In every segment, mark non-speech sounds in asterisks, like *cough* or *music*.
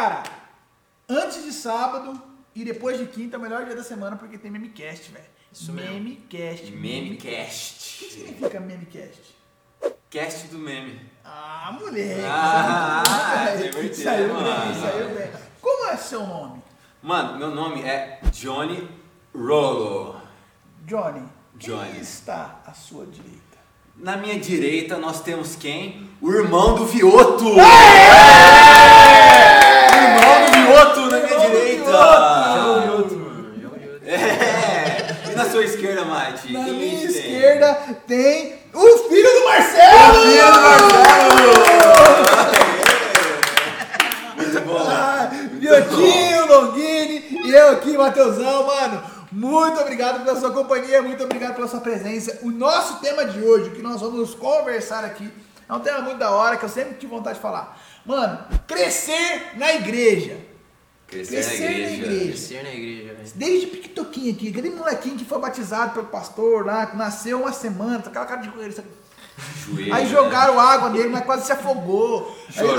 Cara, antes de sábado e depois de quinta é o melhor dia da semana porque tem Memecast, velho. Isso mesmo. Memecast. O que Memecast. significa Memecast? Cast do meme. Ah, moleque. Ah, saiu bem, *laughs* divertido, Saiu bem, saiu bem. Como é seu nome? Mano, meu nome é Johnny Rolo. Johnny. Johnny. Quem está à sua direita? Na minha direita nós temos quem? O irmão do Vioto! O sua esquerda, Mate? Na minha esquerda tem o filho do Marcelo! O filho do Muito bom! Ah, Longini e eu aqui, Matheusão, mano. Muito obrigado pela sua companhia, muito obrigado pela sua presença. O nosso tema de hoje, o que nós vamos conversar aqui, é um tema muito da hora que eu sempre tive vontade de falar. Mano, crescer na igreja. Crescer, Crescer na na igreja. igreja. Crescer na igreja. Desde piquitoquinho aqui, aquele molequinho que foi batizado pelo pastor lá, que nasceu uma semana, aquela cara de joelho. Joelho, Aí né? jogaram água nele, mas quase se afogou. Aí- Chorou.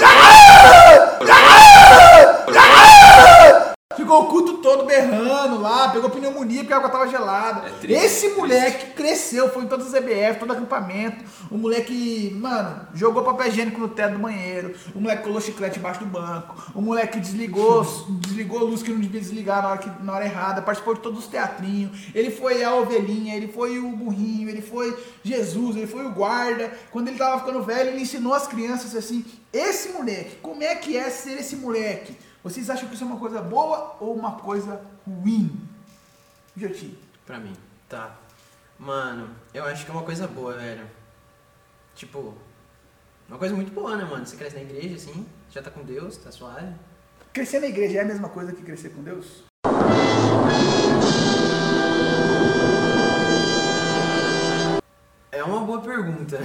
Ficou o culto todo berrando lá, pegou pneumonia porque a água tava gelada. É triste, Esse é moleque cresceu, foi em todas as EBF, todo acampamento. O moleque, mano, jogou papel higiênico no teto do banheiro. O moleque colou chiclete embaixo do banco. O moleque desligou, *laughs* desligou a luz que não devia desligar na hora, que, na hora errada. Participou de todos os teatrinhos. Ele foi a ovelhinha, ele foi o burrinho, ele foi Jesus, ele foi o guarda. Quando ele tava ficando velho, ele ensinou as crianças assim: esse moleque, como é que é ser esse moleque? Vocês acham que isso é uma coisa boa ou uma coisa ruim? Jotinho. Pra mim. Tá. Mano, eu acho que é uma coisa boa, velho. Tipo, uma coisa muito boa, né, mano? Você cresce na igreja, assim, já tá com Deus, tá suave. Crescer na igreja é a mesma coisa que crescer com Deus? É uma boa pergunta.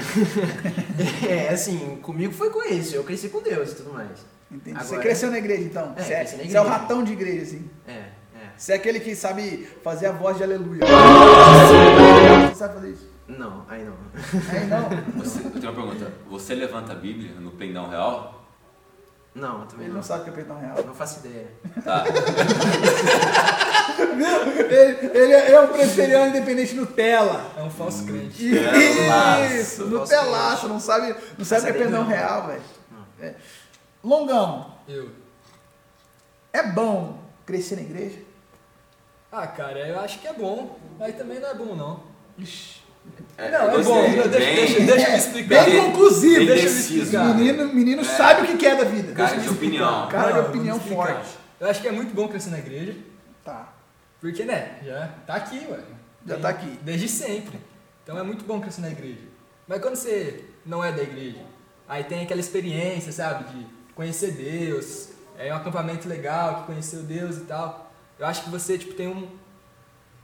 *laughs* é, assim, comigo foi com isso. Eu cresci com Deus e tudo mais. Entendi. Você Agora- cresceu na igreja então? É, você, é, na você é o igreja. ratão de igreja, assim. É, é. Você é aquele que sabe fazer a voz de aleluia. Você sabe fazer isso? Não, aí não. Aí não. Você, eu tenho uma pergunta. Você levanta a Bíblia no pendão real? Não, eu também Ele não. não sabe o que é perdão real. Não faço ideia. Tá. Ele, ele é um presbiteriano independente Nutella. É um falso crente. Nutelaço. Isso, Nutelaço, não sabe, não sabe o que é não. real, velho. É. Longão, Eu. é bom crescer na igreja? Ah, cara, eu acho que é bom, mas também não é bom, não. É, Não, é bom. Bem- deixa, deixa eu me explicar. Bem conclusivo. bem deixa eu me explicar. Menino, menino É. sabe o que é da vida. Cara Deixa de opinião. Cara de opinião forte. Eu acho que é muito bom crescer na igreja, Tá, porque, né, já tá aqui, ué. já tá aqui. Desde sempre. Então é muito bom crescer na igreja. Mas quando você não é da igreja, aí tem aquela experiência, sabe, de conhecer Deus, é um acampamento legal, que conheceu Deus e tal. Eu acho que você, tipo, tem um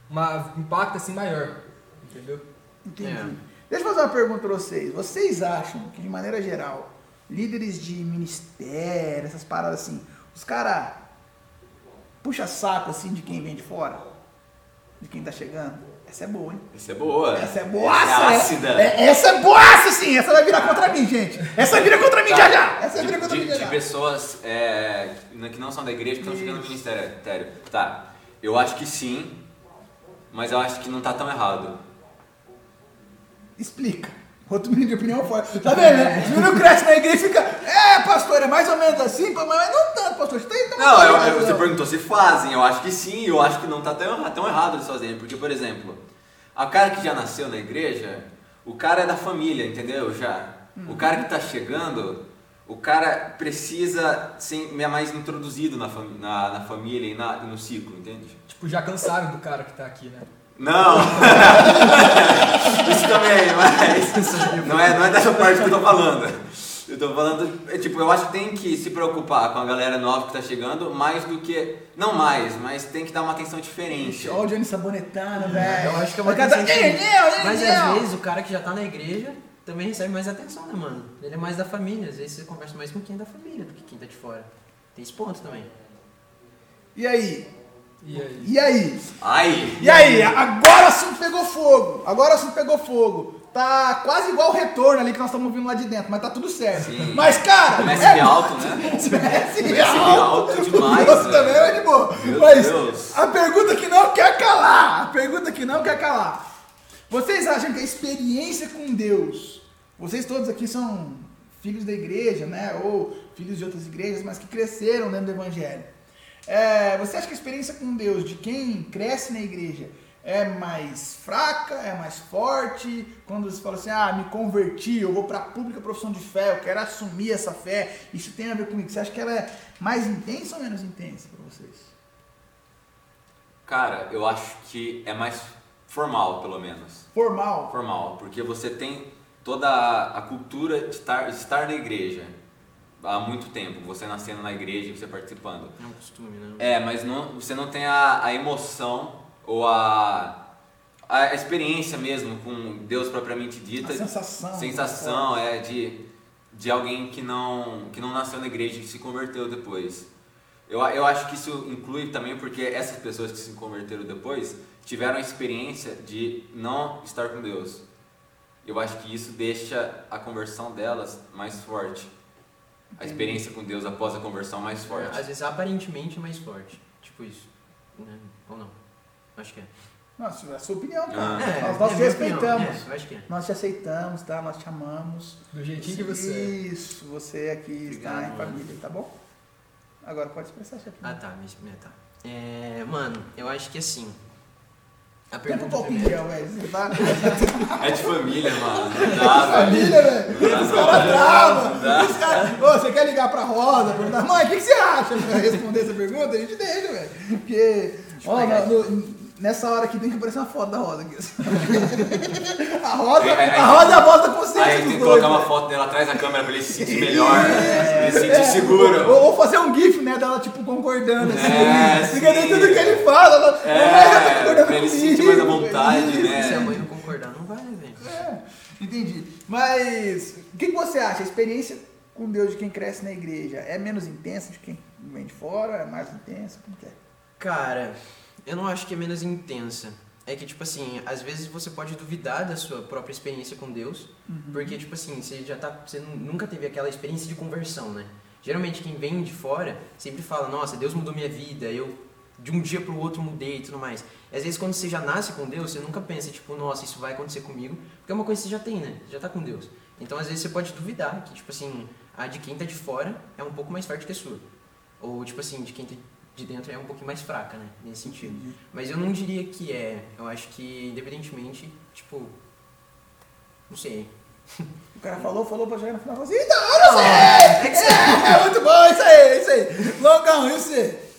uma, impacto, assim, maior, entendeu? Entendi. É. Deixa eu fazer uma pergunta pra vocês. Vocês acham que, de maneira geral, líderes de ministério, essas paradas assim, os caras puxa saco assim de quem vem de fora? De quem tá chegando? Essa é boa, hein? Essa é boa. Essa é Essa boaça! é ácida. É- essa é boaça, sim! Essa vai virar contra mim, gente! Essa vai virar contra mim Tá. já já! Essa de, virar contra de- mim já de já! pessoas é, que não são da igreja que estão chegando no ministério. Tá, eu acho que sim, mas eu acho que não tá tão errado. Explica. Outro menino de opinião forte. Tá vendo, né? O menino cresce na igreja e fica. É, pastor, é mais ou menos assim, mas não tanto, pastor. Você tá então Não, eu- eu- você perguntou se fazem, eu acho que sim, eu acho que não tá tão, tão errado eles fazerem, porque, por exemplo, a cara que já nasceu na igreja, o cara é da família, entendeu? Já. O cara que tá chegando, o cara precisa ser mais introduzido na, na, na família e, na- no ciclo, entende? Tipo, já cansaram do cara que tá aqui, né? Não! *laughs* Isso também, mas não é, não é dessa parte que eu tô falando. Eu tô falando, é, tipo, eu acho que tem que se preocupar com a galera nova que tá chegando, mais do que. Não mais, mas tem que dar uma atenção diferente. Olha o Johnny Sabonetano, velho. Eu acho que é uma O cara tá- coisa Ei, Nel, Mas às vezes o cara que já tá na igreja também recebe mais atenção, né, mano? Ele é mais da família. Às vezes você conversa mais com quem é da família do que quem tá de fora. Tem esse ponto também. E aí? E aí? E aí? Ai! E aí? Agora o assunto pegou fogo. Agora o assunto pegou fogo. Tá quase igual o retorno ali que nós estamos ouvindo lá de dentro, mas tá tudo certo. Sim. Mas, cara, Messi é- alto, né? *laughs* Messi Messi alto. alto demais, também é de boa. Meu Mas Deus. a pergunta que não quer calar, a pergunta que não quer calar. Vocês acham que a experiência com Deus, vocês todos aqui são filhos da igreja, né? Ou filhos de outras igrejas, mas que cresceram dentro do evangelho. É, você acha que a experiência com Deus de quem cresce na igreja é mais fraca, é mais forte? Quando você fala assim, ah, me converti, eu vou para a pública profissão de fé, eu quero assumir essa fé, isso tem a ver comigo. Você acha que ela é mais intensa ou menos intensa para vocês? Cara, eu acho que é mais formal, pelo menos. Formal. Formal, porque você tem toda a, cultura de estar, de estar na igreja há muito tempo. Você nascendo na igreja e você participando. É um costume, né? É, mas não, você não tem a, a emoção ou a, a experiência mesmo com Deus propriamente dita. A sensação. Sensação, é, de, de alguém que não, que não nasceu na igreja e se converteu depois. Eu, eu acho que isso inclui também porque essas pessoas que se converteram depois tiveram a experiência de não estar com Deus. Eu acho que isso deixa a conversão delas mais forte. A experiência com Deus após a conversão mais forte. Às vezes aparentemente mais forte. Tipo isso. Né? Ou não? Acho que é. Nossa, é a sua opinião, cara. Ah. nós é nós te minha opinião. respeitamos. É, eu acho que é. Nós te aceitamos, tá? Nós te amamos. Do jeitinho que você é. Isso, você aqui está Obrigado, em mano. família, tá bom? Agora pode expressar, chefe. Ah tá, é, tá. É, mano, eu acho que assim. A Tempo um pergunta pouquinho, primeiro. velho. Você tá É de família, mano. Não dá, *laughs* velho. família, velho. Os caras travam. Os caras. Ô, você quer ligar pra Rosa? Perguntar, mãe, o que, que você acha? Pra responder essa pergunta, a gente deixa, velho. Porque, ó, pegar no- no- nessa hora aqui tem que aparecer uma foto da Rosa aqui. *laughs* A Rosa, aí- a Rosa é a voz da consciência Aí tem que colocar uma velho. foto dela atrás da câmera pra ele se sentir melhor, né? ele se sentir É, seguro. Ou, ou fazer um gif, né, dela, tipo, concordando, assim. É, Fica sim. tudo que ele fala. Ela, É, "Mamãe, ela tá concordando pra ele se comigo." sentir mais à vontade, né? Se a mãe não concordar, não vai, né, velho? É, entendi. Mas, o que, que você acha? A experiência com Deus de quem cresce na igreja é menos intensa de quem vem de fora? É mais intensa? Como que é? Cara, eu não acho que é menos intensa. É que, tipo assim, às vezes você pode duvidar da sua própria experiência com Deus, porque, tipo assim, você já tá. Você nu- nunca teve aquela experiência de conversão, né? Geralmente quem vem de fora sempre fala, nossa, Deus mudou minha vida, eu de um dia pro outro mudei e tudo mais. E às vezes quando você já nasce com Deus, você nunca pensa, tipo, nossa, isso vai acontecer comigo, porque é uma coisa que você já tem, né? Já tá com Deus. Então às vezes você pode duvidar que, tipo assim, a de quem tá de fora é um pouco mais forte que a sua. Ou, tipo assim, de quem tá de dentro é um pouquinho mais fraca, né? Nesse sentido. Mas eu não diria que é. Eu acho que, independentemente, tipo. Não sei. O cara falou, falou pra chegar no final e falou assim, da hora, *laughs* você! É, muito bom, isso aí, isso aí. Longão, e você?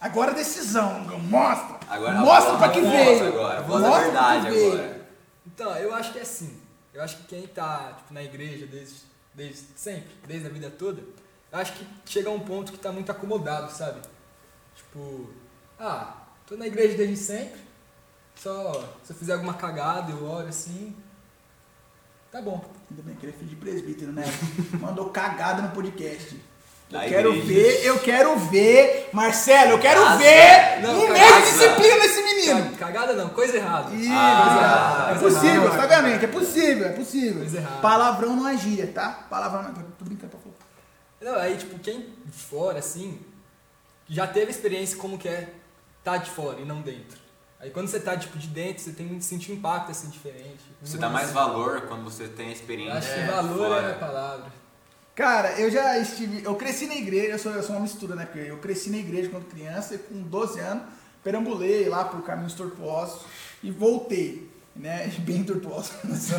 Agora a decisão, Longão, mostra. Agora, mostra a pra que veio. Agora, a Mostra pra verdade agora. Então, eu acho que é assim. Eu acho que quem tá tipo, na igreja desde, desde sempre, desde a vida toda, eu acho que chega a um ponto que tá muito acomodado, sabe? Tipo, ah, tô na igreja desde sempre, só se eu fizer alguma cagada eu olho assim, tá bom. Ainda bem que ele é filho de presbítero, né? *laughs* Mandou cagada no podcast. Eu Na quero igreja. ver, eu quero ver, Marcelo, eu quero ver Não, um mês de disciplina nesse menino. Ca- Cagada não, coisa errada. Ih, Ah, é possível, errada. é possível, é possível. Coisa errada. Palavrão não é gíria, tá? Palavrão não é. Tô brincando, tô falando. Não, aí tipo, quem de fora, assim, já teve experiência como que é tá de fora e não dentro. Aí quando você tá tipo de dentro, você tem que sentir um impacto assim diferente. Você dá mais valor quando você tem a Eu experiência. Acho que É, valor fora. é a palavra. Cara, eu já estive. Eu cresci na igreja, eu sou, eu sou uma mistura, né? Porque eu cresci na igreja quando criança e com 12 anos perambulei lá por caminhos tortuosos e voltei. Né? *laughs* Bem tortuosos.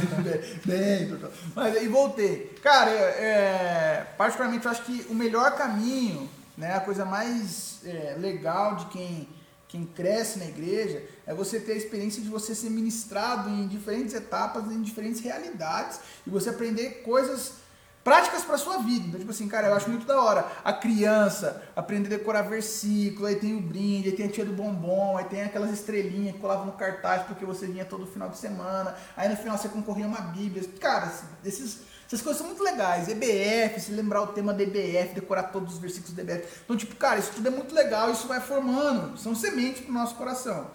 *laughs* bem tortuosos. Mas aí voltei. Cara, é, particularmente eu acho que o melhor caminho, né? A coisa mais é, legal de quem, quem cresce na igreja é você ter a experiência de você ser ministrado em diferentes etapas, em diferentes realidades e você aprender coisas práticas para sua vida. Então, tipo assim, cara, eu acho muito da hora. A criança aprender a decorar versículo, aí tem o brinde, aí tem a tia do bombom, aí tem aquelas estrelinhas que colavam no cartaz porque você vinha todo final de semana, aí no final você concorria uma bíblia. Cara, esses, essas coisas são muito legais. EBF, se lembrar o tema da EBF, decorar todos os versículos da EBF. Então, tipo, cara, isso tudo é muito legal, isso vai formando, são sementes pro nosso coração.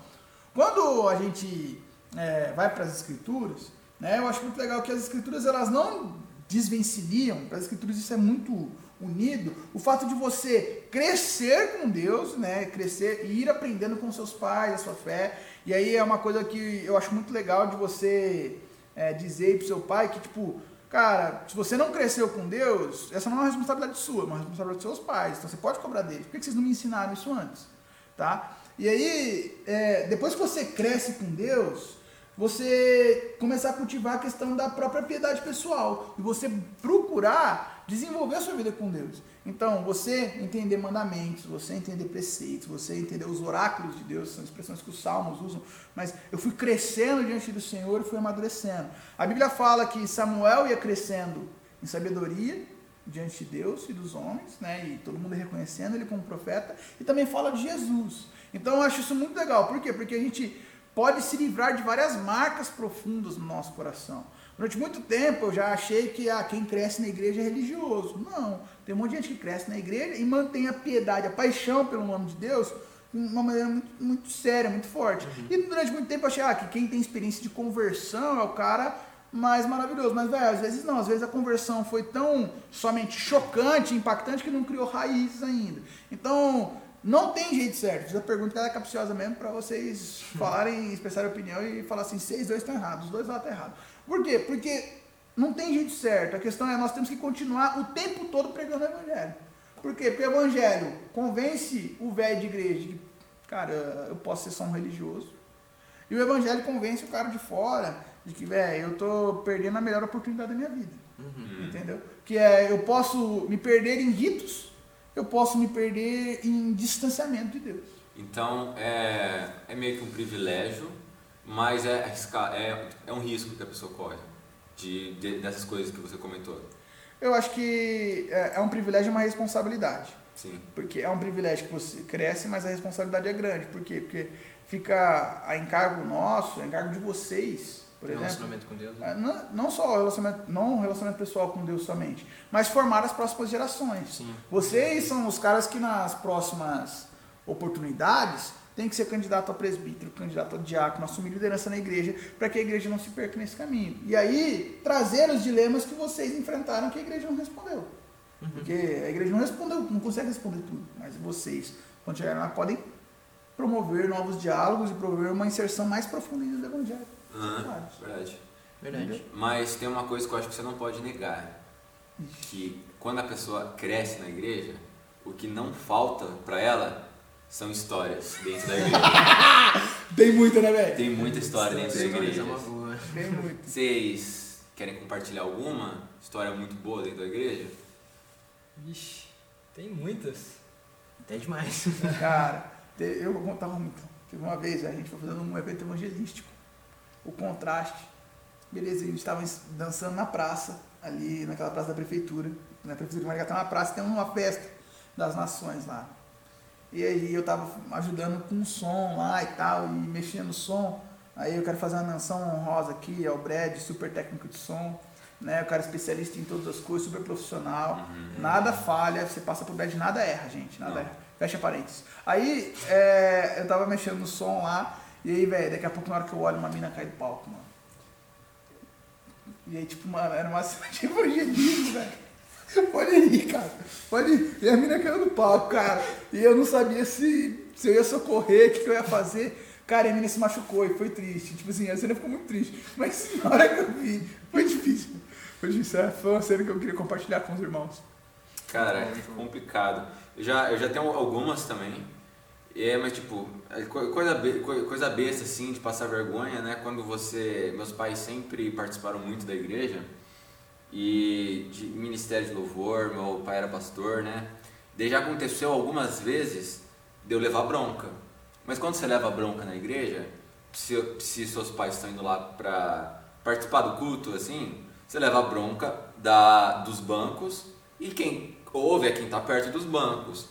Quando a gente é, vai para as escrituras, Né? Eu acho muito legal que as escrituras elas não desvencilham, para as escrituras isso é muito unido, o fato de você crescer com Deus, né, crescer e ir aprendendo com seus pais, a sua fé, e aí é uma coisa que eu acho muito legal de você é, dizer para o seu pai que, tipo, cara, se você não cresceu com Deus, essa não é uma responsabilidade sua, é uma responsabilidade dos seus pais, então você pode cobrar deles, por que vocês não me ensinaram isso antes? Tá? E aí, é, depois que você cresce com Deus, você começar a cultivar a questão da própria piedade pessoal e você procurar desenvolver a sua vida com Deus. Então, você entender mandamentos, você entender preceitos, você entender os oráculos de Deus, são expressões que os salmos usam, mas eu fui crescendo diante do Senhor e fui amadurecendo. A Bíblia fala que Samuel ia crescendo em sabedoria diante de Deus e dos homens, né? E todo mundo reconhecendo ele como profeta, e também fala de Jesus. Então, eu acho isso muito legal. Por quê? Porque a gente pode se livrar de várias marcas profundas no nosso coração. Durante muito tempo eu já achei que ah, quem cresce na igreja é religioso. Não, tem um monte de gente que cresce na igreja e mantém a piedade, a paixão pelo nome de Deus de uma maneira muito, muito séria, muito forte. Uhum. E durante muito tempo eu achei ah, que quem tem experiência de conversão é o cara mais maravilhoso. Mas, velho, às vezes não. Às vezes a conversão foi tão somente chocante, impactante, que não criou raízes ainda. Então, não tem jeito certo. Fiz a pergunta é capciosa mesmo para vocês *laughs* falarem, expressarem opinião e falar assim, seis, dois estão errados, os dois lá estão errados. Por quê? Porque não tem jeito certo. A questão é nós temos que continuar o tempo todo pregando o evangelho. Por quê? Porque o evangelho convence o velho de igreja de que, cara, eu posso ser só um religioso. E o evangelho convence o cara de fora de que, velho, eu tô perdendo a melhor oportunidade da minha vida. Uhum. Entendeu? Que é, eu posso me perder em ritos eu posso me perder em distanciamento de Deus. Então, é, é meio que um privilégio, mas é, é, é um risco que a pessoa corre de, de, dessas coisas que você comentou. Eu acho que é, é um privilégio e uma responsabilidade. Sim. Porque é um privilégio que você cresce, mas a responsabilidade é grande. Por quê? Porque fica a encargo nosso, a encargo de vocês, por exemplo. relacionamento com Deus. Né? Não, não só relacionamento, não relacionamento pessoal com Deus somente, mas formar as próximas gerações. Sim. Vocês são os caras que nas próximas oportunidades tem que ser candidato a presbítero, candidato a diácono, assumir liderança na igreja, para que a igreja não se perca nesse caminho. E aí, trazer os dilemas que vocês enfrentaram que a igreja não respondeu. Uhum. Porque a igreja não respondeu, não consegue responder tudo. Mas vocês, quando chegarem lá, podem promover novos diálogos e promover uma inserção mais profunda do evangelho. Uhum, verdade. Verdade. Mas tem uma coisa que eu acho que você não pode negar. Que quando a pessoa cresce na igreja, o que não falta para ela são histórias dentro da igreja. *laughs* tem muita, né, velho? Tem muita história dentro da igreja. Tem muito. Vocês querem compartilhar alguma história muito boa dentro da igreja? Vixe, tem muitas. Tem demais. *laughs* Cara, eu vou contar uma. Teve uma vez a gente foi fazendo um evento evangelístico o contraste. Beleza, a gente estava dançando na praça, ali naquela praça da prefeitura. Na prefeitura de Maringá tem uma praça, tem uma festa das nações lá. E aí eu estava ajudando com o som lá e tal, e mexendo no som. Aí eu quero fazer uma menção honrosa aqui ao Brad, super técnico de som. Né, o cara especialista em todas as coisas, super profissional. Uhum. Nada falha, você passa por Brad, nada erra, gente. Nada Não. erra. Fecha parênteses. Aí é, eu tava mexendo no som lá, e aí, velho, daqui a pouco na hora que eu olho, uma mina cai do palco, mano. E aí, tipo, mano, era uma *laughs* cena de evangelismo, velho. *laughs* Pode ir, cara. Pode ir. E a mina caiu do palco, cara. E eu não sabia se, se eu ia socorrer, o que, que eu ia fazer. Cara, a mina se machucou e foi triste. Tipo assim, a cena ficou muito triste. Mas *laughs* na hora que eu vi, foi difícil. Foi difícil. É, foi uma cena que eu queria compartilhar com os irmãos. Cara, é complicado. Eu já, eu já tenho algumas também. É, mas tipo, é coisa, coisa besta assim, de passar vergonha, né? Quando você. Meus pais sempre participaram muito da igreja e de ministério de louvor, meu pai era pastor, né? Daí já aconteceu algumas vezes de eu levar bronca. Mas quando você leva bronca na igreja, se, se seus pais estão indo lá pra participar do culto, assim, você leva bronca da, dos bancos e quem ouve é quem está perto dos bancos.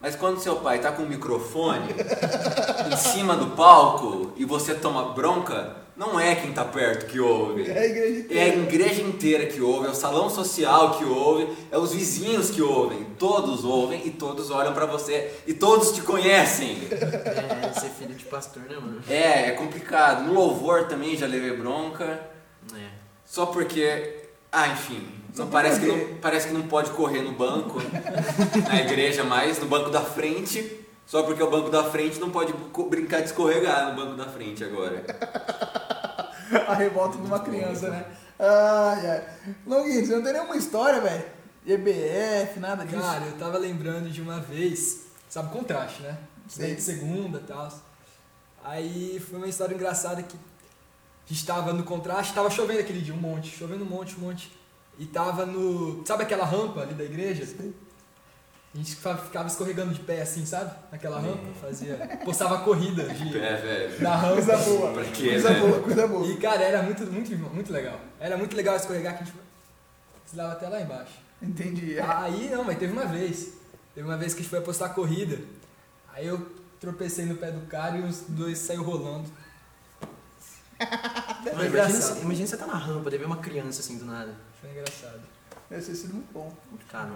Mas quando seu pai está com o microfone *laughs* em cima do palco e você toma bronca, não é quem está perto que ouve. É a igreja inteira. É a igreja inteira que ouve, é o salão social que ouve, é os vizinhos que ouvem. Todos ouvem e todos olham para você e todos te conhecem. É, ser filho de pastor, né, mano? É, é complicado. No louvor também já levei bronca. É. Só porque. Ah, enfim. Só Não, parece, que não, parece que não pode correr no banco, na igreja mais, no banco da frente. Só porque o banco da frente não pode brincar de escorregar no banco da frente agora. *laughs* A revolta de uma criança, né? Ai, ai. Longuinho, você não tem nenhuma história, velho? EBF, nada disso? Cara, eu tava lembrando de uma vez, sabe, contraste, né? Estudei de segunda e tal. Aí foi uma história engraçada que a gente tava no contraste, tava chovendo aquele dia, um monte, chovendo um monte, um monte. E tava no. Sabe aquela rampa ali da igreja? A gente ficava escorregando de pé assim, sabe? Naquela rampa, fazia. Postava corrida de, É, velho. da rampa. Coisa boa. Pra quê, coisa né? boa, coisa boa. E cara, era muito, muito, muito legal. Era muito legal escorregar que a gente precisava até lá embaixo. Entendi. é. Aí não, mas teve uma vez. Teve uma vez que a gente foi apostar corrida. Aí eu tropecei no pé do cara e os dois saíram rolando. *laughs* Mano, Foi imagina, imagina você tá na rampa, deve ver uma criança assim do nada. Foi engraçado. Deve ter sido muito bom.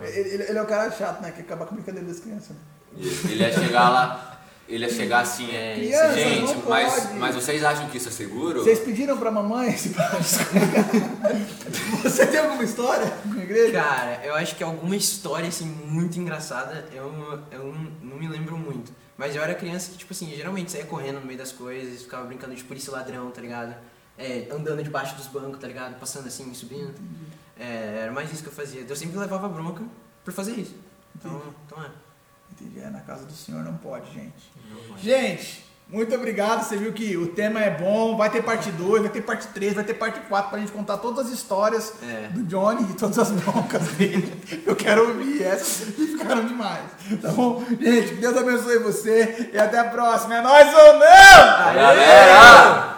Ele, ele- ele é o cara chato, né? Que acaba com a brincadeira das crianças. Né? Ele ia chegar lá, ele ia chegar assim, É, Criança, gente, mas, mas vocês acham que isso é seguro? Vocês pediram pra mamãe esse *laughs* Você tem alguma história com a igreja? Cara, eu acho que alguma história assim muito engraçada, eu, eu não, não me lembro muito. Mas eu era criança que, tipo assim, geralmente saía correndo no meio das coisas, ficava brincando de polícia e ladrão, tá ligado? É, andando debaixo dos bancos, tá ligado? Passando assim, subindo. É, era mais isso que eu fazia. Eu sempre levava bronca por fazer isso. Então, então é. Entendi. É, na casa do senhor não pode, gente. Não pode. Gente, muito obrigado. Você viu que o tema é bom. Vai ter parte 2, vai ter parte 3, vai ter parte 4 pra gente contar todas as histórias É. do Johnny e todas as broncas dele. *laughs* Eu quero ouvir essas que ficaram demais. Tá bom? Gente, que Deus abençoe você e até a próxima. É nóis ou não? Galera!